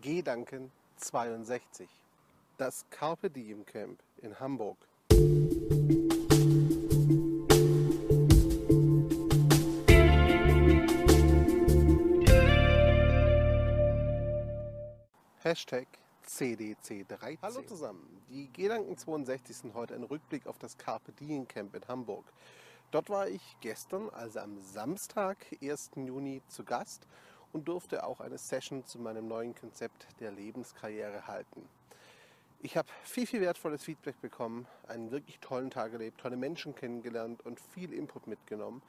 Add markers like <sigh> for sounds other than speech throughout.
Gedanken 62. Das Carpe Diem Camp in Hamburg. Hashtag CDC13. Hallo zusammen. Die Gedanken 62 sind heute ein Rückblick auf das Carpe Diem Camp in Hamburg. Dort war ich gestern, also am Samstag, 1. Juni, zu Gast und durfte auch eine Session zu meinem neuen Konzept der Lebenskarriere halten. Ich habe viel, viel wertvolles Feedback bekommen, einen wirklich tollen Tag erlebt, tolle Menschen kennengelernt und viel Input mitgenommen,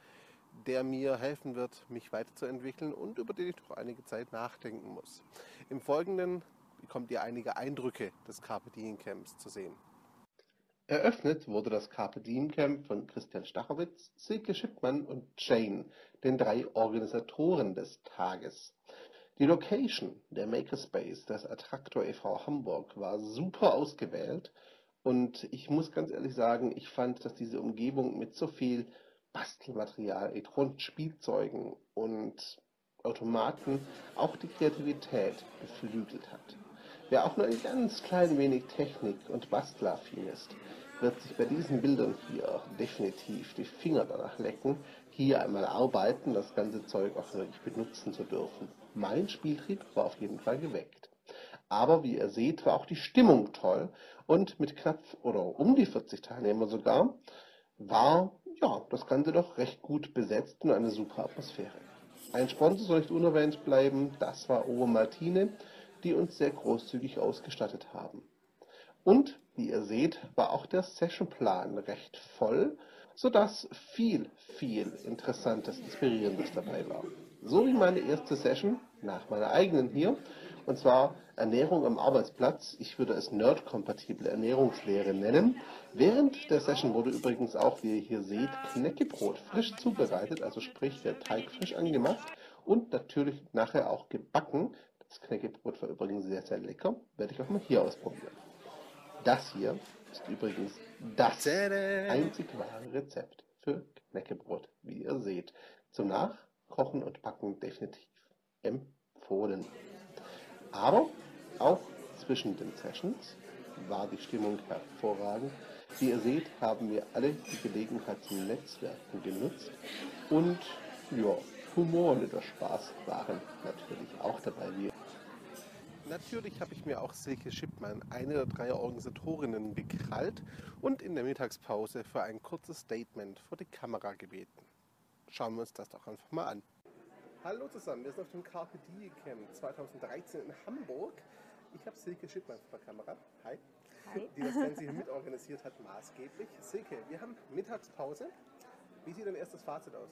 der mir helfen wird, mich weiterzuentwickeln und über den ich noch einige Zeit nachdenken muss. Im Folgenden bekommt ihr einige Eindrücke des Carpe Diem Camps zu sehen. Eröffnet wurde das Carpe Diem Camp von Christian Stachowitz, Silke Schippmann und Jane, den drei Organisatoren des Tages. Die Location, der Makerspace des Attraktor e.V. Hamburg, war super ausgewählt und ich muss ganz ehrlich sagen, ich fand, dass diese Umgebung mit so viel Bastelmaterial, elektronischen Spielzeugen und Automaten auch die Kreativität beflügelt hat. Wer auch nur ein ganz klein wenig Technik und Bastelaffin ist, wird sich bei diesen Bildern hier definitiv die Finger danach lecken, hier einmal arbeiten, das ganze Zeug auch wirklich benutzen zu dürfen. Mein Spieltrieb war auf jeden Fall geweckt. Aber wie ihr seht, war auch die Stimmung toll und mit knapp oder um die 40 Teilnehmer sogar war ja das Ganze doch recht gut besetzt und eine super Atmosphäre. Ein Sponsor soll nicht unerwähnt bleiben, das war Ober Martine, die uns sehr großzügig ausgestattet haben. Und wie ihr seht, war auch der Sessionplan recht voll, sodass viel, viel Interessantes, Inspirierendes dabei war. So wie meine erste Session, nach meiner eigenen hier, und zwar Ernährung am Arbeitsplatz. Ich würde es nerdkompatible Ernährungslehre nennen. Während der Session wurde übrigens auch, wie ihr hier seht, Knäckebrot frisch zubereitet, also sprich der Teig frisch angemacht und natürlich nachher auch gebacken. Das Knäckebrot war übrigens sehr, sehr lecker. Werde ich auch mal hier ausprobieren. Das hier ist übrigens das einzig wahre Rezept für Knäckebrot, wie ihr seht. Zum Nachkochen und Backen definitiv empfohlen. Aber auch zwischen den Sessions war die Stimmung hervorragend. Wie ihr seht, haben wir alle die Gelegenheit zum Netzwerken genutzt und ja, Humor und der Spaß waren natürlich auch dabei. Wie Natürlich habe ich mir auch Silke Schippmann, eine der drei Organisatorinnen, gekrallt und in der Mittagspause für ein kurzes Statement vor die Kamera gebeten. Schauen wir uns das doch einfach mal an. Hallo zusammen, wir sind auf dem Carpe Diem Camp 2013 in Hamburg. Ich habe Silke Schippmann vor der Kamera. Hi. Hi. Die das Ganze <laughs> hier mitorganisiert hat, maßgeblich. Silke, wir haben Mittagspause. Wie sieht dein erstes Fazit aus?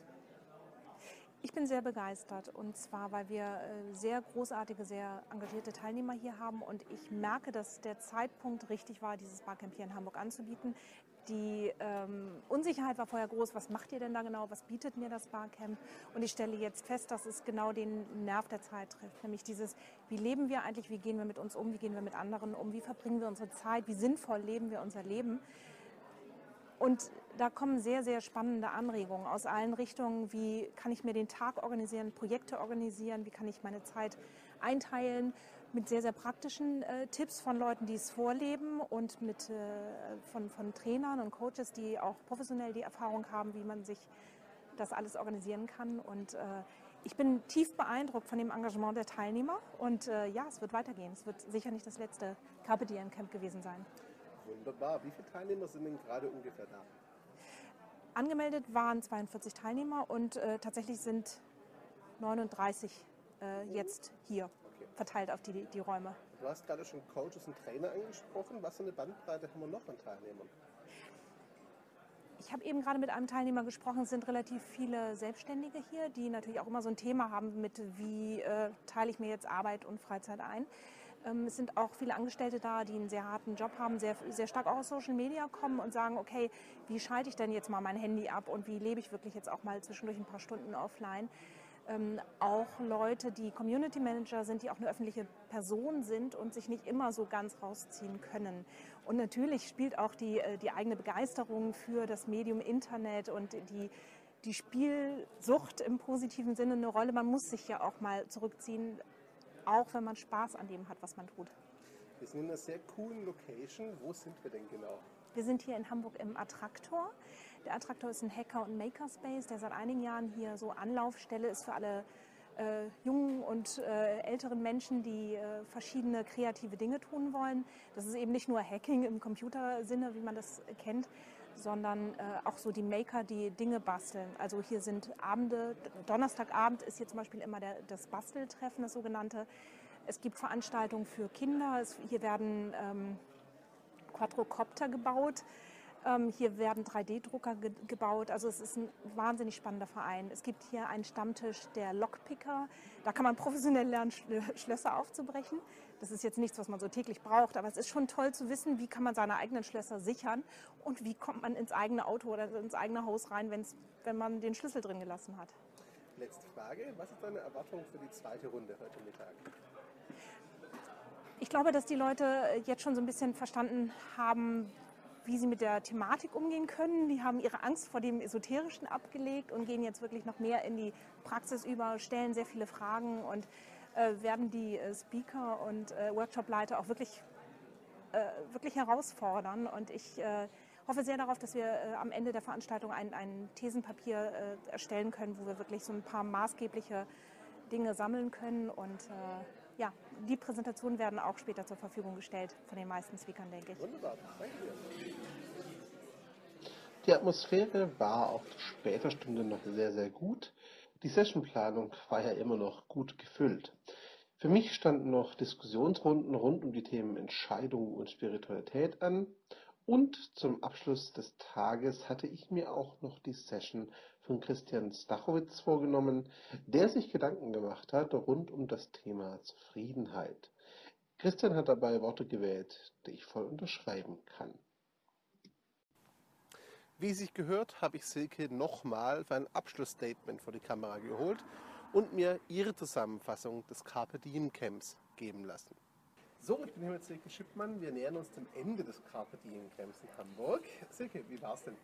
Ich bin sehr begeistert. Und zwar, weil wir äh, sehr großartige, sehr engagierte Teilnehmer hier haben. Und ich merke, dass der Zeitpunkt richtig war, dieses Barcamp hier in Hamburg anzubieten. Die ähm, Unsicherheit war vorher groß, was macht ihr denn da genau, was bietet mir das Barcamp? Und ich stelle jetzt fest, dass es genau den Nerv der Zeit trifft, nämlich dieses, wie leben wir eigentlich, wie gehen wir mit uns um, wie gehen wir mit anderen um, wie verbringen wir unsere Zeit, wie sinnvoll leben wir unser Leben. Und da kommen sehr, sehr spannende Anregungen aus allen Richtungen. Wie kann ich mir den Tag organisieren, Projekte organisieren, wie kann ich meine Zeit einteilen mit sehr, sehr praktischen äh, Tipps von Leuten, die es vorleben und mit, äh, von, von Trainern und Coaches, die auch professionell die Erfahrung haben, wie man sich das alles organisieren kann. Und äh, ich bin tief beeindruckt von dem Engagement der Teilnehmer und äh, ja, es wird weitergehen. Es wird sicher nicht das letzte Carpe Diem Camp gewesen sein. Wunderbar. Wie viele Teilnehmer sind denn gerade ungefähr da? Angemeldet waren 42 Teilnehmer und äh, tatsächlich sind 39 äh, jetzt hier verteilt auf die, die Räume. Du hast gerade schon Coaches und Trainer angesprochen. Was für eine Bandbreite haben wir noch an Teilnehmern? Ich habe eben gerade mit einem Teilnehmer gesprochen, es sind relativ viele Selbstständige hier, die natürlich auch immer so ein Thema haben mit, wie äh, teile ich mir jetzt Arbeit und Freizeit ein. Ähm, es sind auch viele Angestellte da, die einen sehr harten Job haben, sehr, sehr stark auch aus Social Media kommen und sagen, okay, wie schalte ich denn jetzt mal mein Handy ab und wie lebe ich wirklich jetzt auch mal zwischendurch ein paar Stunden offline. Ähm, auch Leute, die Community Manager sind, die auch eine öffentliche Person sind und sich nicht immer so ganz rausziehen können. Und natürlich spielt auch die, äh, die eigene Begeisterung für das Medium Internet und die, die Spielsucht im positiven Sinne eine Rolle. Man muss sich ja auch mal zurückziehen, auch wenn man Spaß an dem hat, was man tut. Wir sind in einer sehr coolen Location. Wo sind wir denn genau? Wir sind hier in Hamburg im Attraktor. Der Attraktor ist ein Hacker- und Makerspace, der seit einigen Jahren hier so Anlaufstelle ist für alle äh, jungen und äh, älteren Menschen, die äh, verschiedene kreative Dinge tun wollen. Das ist eben nicht nur Hacking im Computersinne, wie man das kennt, sondern äh, auch so die Maker, die Dinge basteln. Also hier sind Abende, Donnerstagabend ist hier zum Beispiel immer der, das Basteltreffen, das sogenannte. Es gibt Veranstaltungen für Kinder. Es, hier werden ähm, Quadrocopter gebaut. Ähm, hier werden 3D-Drucker ge gebaut. Also es ist ein wahnsinnig spannender Verein. Es gibt hier einen Stammtisch der Lockpicker. Da kann man professionell lernen, Schlösser aufzubrechen. Das ist jetzt nichts, was man so täglich braucht, aber es ist schon toll zu wissen, wie kann man seine eigenen Schlösser sichern und wie kommt man ins eigene Auto oder ins eigene Haus rein, wenn man den Schlüssel drin gelassen hat. Letzte Frage. Was ist deine Erwartung für die zweite Runde heute Mittag? Ich glaube, dass die Leute jetzt schon so ein bisschen verstanden haben, wie sie mit der Thematik umgehen können. Die haben ihre Angst vor dem Esoterischen abgelegt und gehen jetzt wirklich noch mehr in die Praxis über, stellen sehr viele Fragen und werden die äh, Speaker und äh, Workshopleiter auch wirklich, äh, wirklich herausfordern. Und ich äh, hoffe sehr darauf, dass wir äh, am Ende der Veranstaltung ein, ein Thesenpapier erstellen können, wo wir wirklich so ein paar maßgebliche Dinge sammeln können und ja, die Präsentationen werden auch später zur Verfügung gestellt von den meisten Speakern, denke ich. Wunderbar, danke dir. Die Atmosphäre war auch zu später Stunde noch sehr, sehr gut. Die Sessionplanung war ja immer noch gut gefüllt. Für mich standen noch Diskussionsrunden rund um die Themen Entscheidung und Spiritualität an. Und zum Abschluss des Tages hatte ich mir auch noch die Session von Christian Stachowitz vorgenommen, der sich Gedanken gemacht hat rund um das Thema Zufriedenheit. Christian hat dabei Worte gewählt, die ich voll unterschreiben kann. Wie sich gehört, habe ich Silke nochmal für ein Abschlussstatement vor die Kamera geholt und mir ihre Zusammenfassung des Carpe Diem Camps geben lassen. So, ich bin hier mit Silke Schippmann. Wir nähern uns dem Ende des Carpe Diem Camps in Hamburg. Silke, wie war es denn?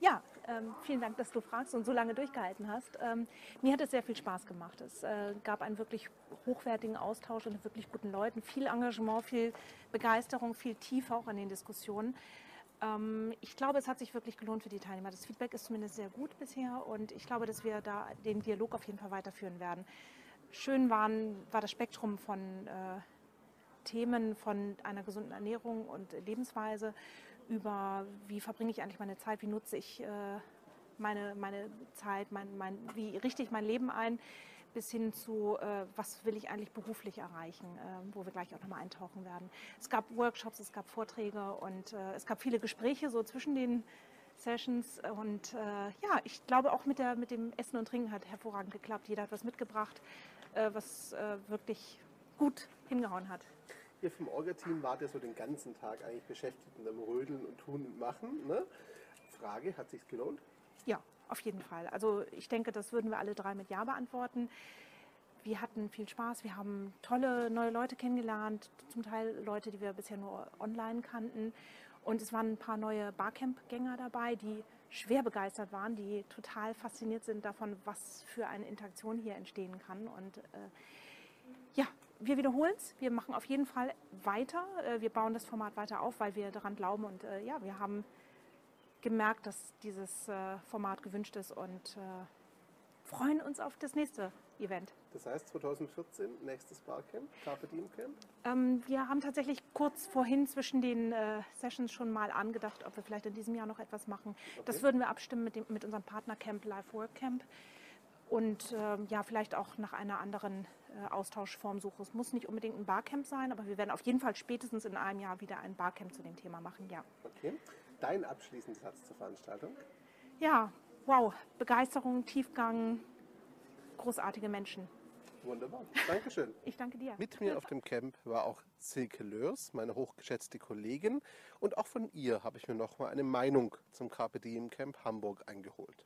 Ja, ähm, vielen Dank, dass du fragst und so lange durchgehalten hast. Ähm, mir hat es sehr viel Spaß gemacht. Es äh, gab einen wirklich hochwertigen Austausch unter wirklich guten Leuten, viel Engagement, viel Begeisterung, viel Tiefe auch an den Diskussionen. Ähm, ich glaube, es hat sich wirklich gelohnt für die Teilnehmer. Das Feedback ist zumindest sehr gut bisher und ich glaube, dass wir da den Dialog auf jeden Fall weiterführen werden. Schön waren, war das Spektrum von äh, Themen von einer gesunden Ernährung und Lebensweise über, wie verbringe ich eigentlich meine Zeit, wie nutze ich äh, meine, meine Zeit, mein, mein, wie richte ich mein Leben ein, bis hin zu, äh, was will ich eigentlich beruflich erreichen, äh, wo wir gleich auch nochmal eintauchen werden. Es gab Workshops, es gab Vorträge und äh, es gab viele Gespräche so zwischen den Sessions und äh, ja, ich glaube auch mit, der, mit dem Essen und Trinken hat hervorragend geklappt. Jeder hat was mitgebracht, äh, was wirklich gut hingehauen hat. Ihr vom Orga-Team wart ja so den ganzen Tag eigentlich beschäftigt mit dem Rödeln und Tun und Machen. Ne? Frage, hat sich's gelohnt? Ja, auf jeden Fall. Also ich denke, das würden wir alle drei mit Ja beantworten. Wir hatten viel Spaß, wir haben tolle neue Leute kennengelernt, zum Teil Leute, die wir bisher nur online kannten. Und es waren ein paar neue Barcamp-Gänger dabei, die schwer begeistert waren, die total fasziniert sind davon, was für eine Interaktion hier entstehen kann. Und äh, ja, wir wiederholen es. Wir machen auf jeden Fall weiter. Äh, wir bauen das Format weiter auf, weil wir daran glauben. Und äh, ja, wir haben gemerkt, dass dieses äh, Format gewünscht ist und freuen uns auf das nächste Event. Das heißt 2014 nächstes Barcamp, Carpe Diem Camp? Ähm, wir haben tatsächlich kurz vorhin zwischen den äh, Sessions schon mal angedacht, ob wir vielleicht in diesem Jahr noch etwas machen. Okay. Das würden wir abstimmen mit, dem, mit unserem Partnercamp Life Work Camp und äh, ja, vielleicht auch nach einer anderen äh, Austauschform suche. Es muss nicht unbedingt ein Barcamp sein, aber wir werden auf jeden Fall spätestens in einem Jahr wieder ein Barcamp zu dem Thema machen, ja. Okay. Dein abschließender Satz zur Veranstaltung? Ja, wow, Begeisterung, Tiefgang, großartige Menschen. Wunderbar. Dankeschön. <laughs> Ich danke dir. Mit mir auf dem Camp war auch Silke Lörs, meine hochgeschätzte Kollegin. Und auch von ihr habe ich mir nochmal eine Meinung zum Carpe Diem Camp Hamburg eingeholt.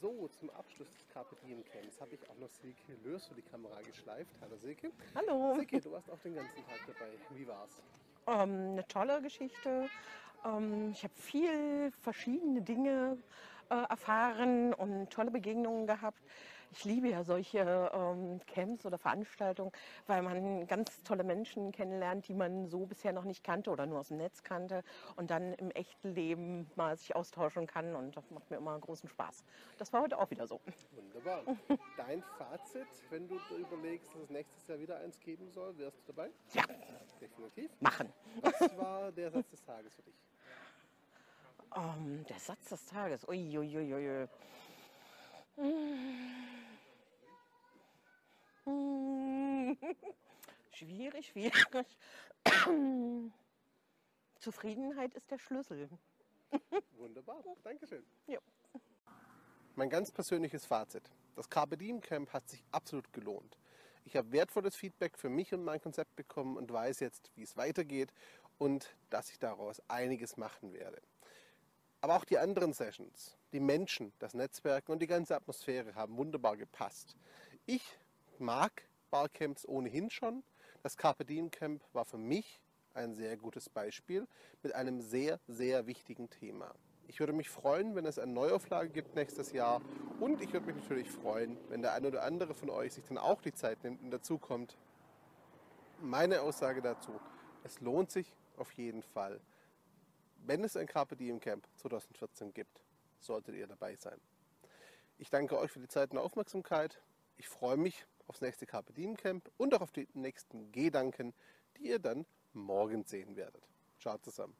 So, zum Abschluss des Carpe Diem Camps habe ich auch noch Silke Lörs für die Kamera geschleift. Hallo Silke. Hallo. Silke, du warst auch den ganzen Tag dabei. Wie war's? Ähm, eine tolle Geschichte. Ähm, ich habe viel verschiedene Dinge äh, erfahren und tolle Begegnungen gehabt. Ich liebe ja solche ähm, Camps oder Veranstaltungen, weil man ganz tolle Menschen kennenlernt, die man so bisher noch nicht kannte oder nur aus dem Netz kannte und dann im echten Leben mal sich austauschen kann und das macht mir immer großen Spaß. Das war heute auch wieder so. Wunderbar. <laughs> Dein Fazit, wenn du überlegst, dass es nächstes Jahr wieder eins geben soll, wärst du dabei? Ja. Definitiv. Machen. Was war der Satz des Tages für dich? Um, der Satz des Tages. Uiuiuiui. <laughs> Schwierig, schwierig. <coughs> Zufriedenheit ist der Schlüssel. Wunderbar. Dankeschön. Ja. Mein ganz persönliches Fazit. Das Carpe Diem Camp hat sich absolut gelohnt. Ich habe wertvolles Feedback für mich und mein Konzept bekommen und weiß jetzt, wie es weitergeht und dass ich daraus einiges machen werde. Aber auch die anderen Sessions, die Menschen, das Netzwerken und die ganze Atmosphäre haben wunderbar gepasst. Ich mag Barcamps ohnehin schon. Das Carpe Diem Camp war für mich ein sehr gutes Beispiel mit einem sehr, sehr wichtigen Thema. Ich würde mich freuen, wenn es eine Neuauflage gibt nächstes Jahr. Und ich würde mich natürlich freuen, wenn der eine oder andere von euch sich dann auch die Zeit nimmt und dazu kommt. Meine Aussage dazu, es lohnt sich auf jeden Fall. Wenn es ein Carpe Diem Camp 2014 gibt, solltet ihr dabei sein. Ich danke euch für die Zeit und Aufmerksamkeit. Ich freue mich aufs nächste Carpe Diem Camp und auch auf die nächsten Gedanken, die ihr dann morgen sehen werdet. Ciao zusammen.